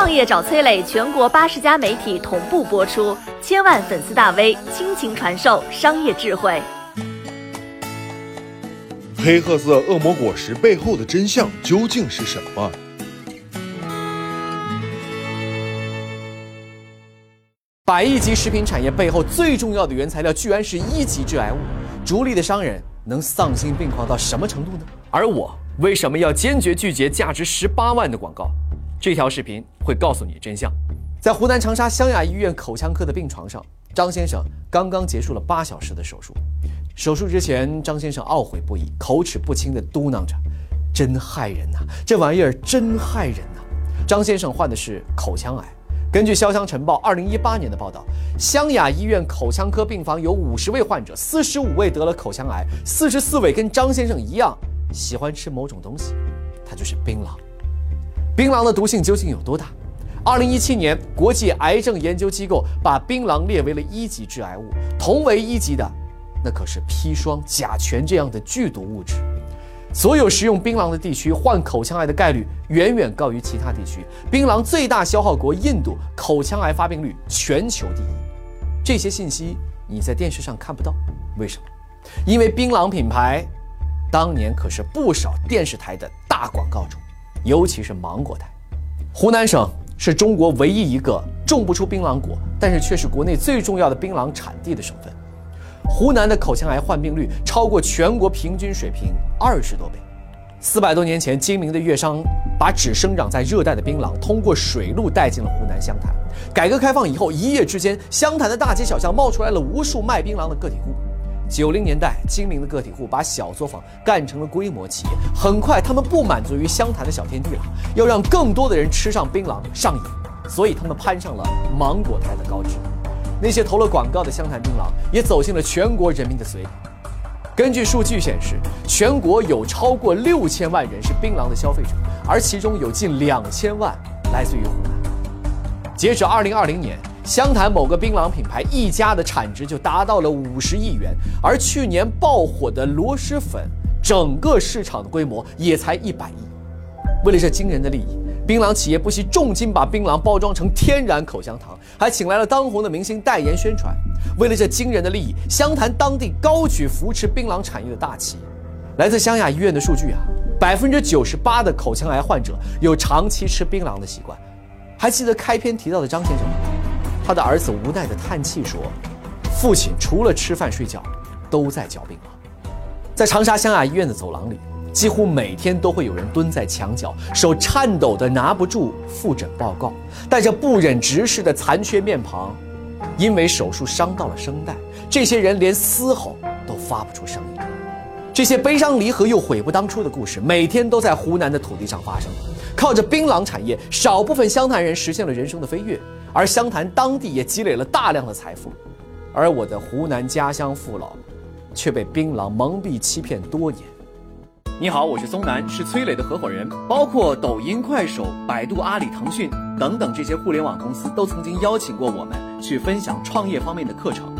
创业找崔磊，全国八十家媒体同步播出，千万粉丝大 V 倾情传授商业智慧。黑褐色恶魔果实背后的真相究竟是什么？百亿级食品产业背后最重要的原材料，居然是一级致癌物，逐利的商人能丧心病狂到什么程度呢？而我为什么要坚决拒绝价值十八万的广告？这条视频会告诉你真相。在湖南长沙湘雅医院口腔科的病床上，张先生刚刚结束了八小时的手术。手术之前，张先生懊悔不已，口齿不清地嘟囔着：“真害人呐，这玩意儿真害人呐。”张先生患的是口腔癌。根据《潇湘晨报》二零一八年的报道，湘雅医院口腔科病房有五十位患者，四十五位得了口腔癌，四十四位跟张先生一样喜欢吃某种东西，它就是槟榔。槟榔的毒性究竟有多大？二零一七年，国际癌症研究机构把槟榔列为了一级致癌物，同为一级的。那可是砒霜、甲醛这样的剧毒物质，所有食用槟榔的地区患口腔癌的概率远远高于其他地区。槟榔最大消耗国印度口腔癌发病率全球第一。这些信息你在电视上看不到，为什么？因为槟榔品牌当年可是不少电视台的大广告主，尤其是芒果台。湖南省是中国唯一一个种不出槟榔果，但是却是国内最重要的槟榔产地的省份。湖南的口腔癌患病率超过全国平均水平二十多倍。四百多年前，精明的粤商把只生长在热带的槟榔通过水路带进了湖南湘潭。改革开放以后，一夜之间，湘潭的大街小巷冒出来了无数卖槟榔的个体户。九零年代，精明的个体户把小作坊干成了规模企业。很快，他们不满足于湘潭的小天地了，要让更多的人吃上槟榔上瘾，所以他们攀上了芒果台的高枝。那些投了广告的湘潭槟榔也走进了全国人民的嘴里。根据数据显示，全国有超过六千万人是槟榔的消费者，而其中有近两千万来自于湖南。截止二零二零年，湘潭某个槟榔品牌一家的产值就达到了五十亿元，而去年爆火的螺蛳粉，整个市场的规模也才一百亿。为了这惊人的利益。槟榔企业不惜重金把槟榔包装成天然口香糖，还请来了当红的明星代言宣传。为了这惊人的利益，湘潭当地高举扶持槟榔产业的大旗。来自湘雅医院的数据啊，百分之九十八的口腔癌患者有长期吃槟榔的习惯。还记得开篇提到的张先生吗？他的儿子无奈地叹气说：“父亲除了吃饭睡觉，都在嚼槟榔。”在长沙湘雅医院的走廊里。几乎每天都会有人蹲在墙角，手颤抖的拿不住复诊报告，带着不忍直视的残缺面庞，因为手术伤到了声带，这些人连嘶吼都发不出声音。这些悲伤离合又悔不当初的故事，每天都在湖南的土地上发生。靠着槟榔产业，少部分湘潭人实现了人生的飞跃，而湘潭当地也积累了大量的财富，而我的湖南家乡父老，却被槟榔蒙蔽欺骗多年。你好，我是松南，是崔磊的合伙人。包括抖音、快手、百度、阿里、腾讯等等这些互联网公司，都曾经邀请过我们去分享创业方面的课程。